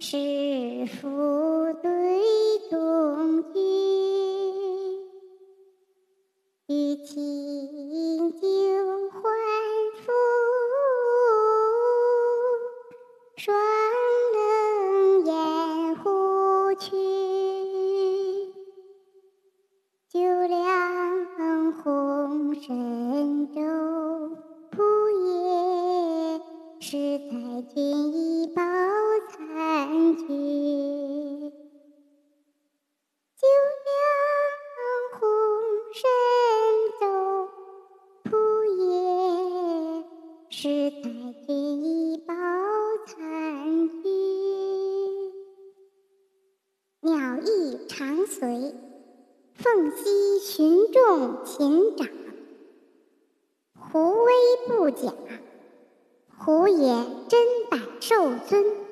是夫对中居，与清酒还复，双冷掩护去，酒凉红深州铺叶，是在君一宝。是太君一包残居，鸟翼长随，凤栖群众禽长。胡威不假，胡也真百兽尊。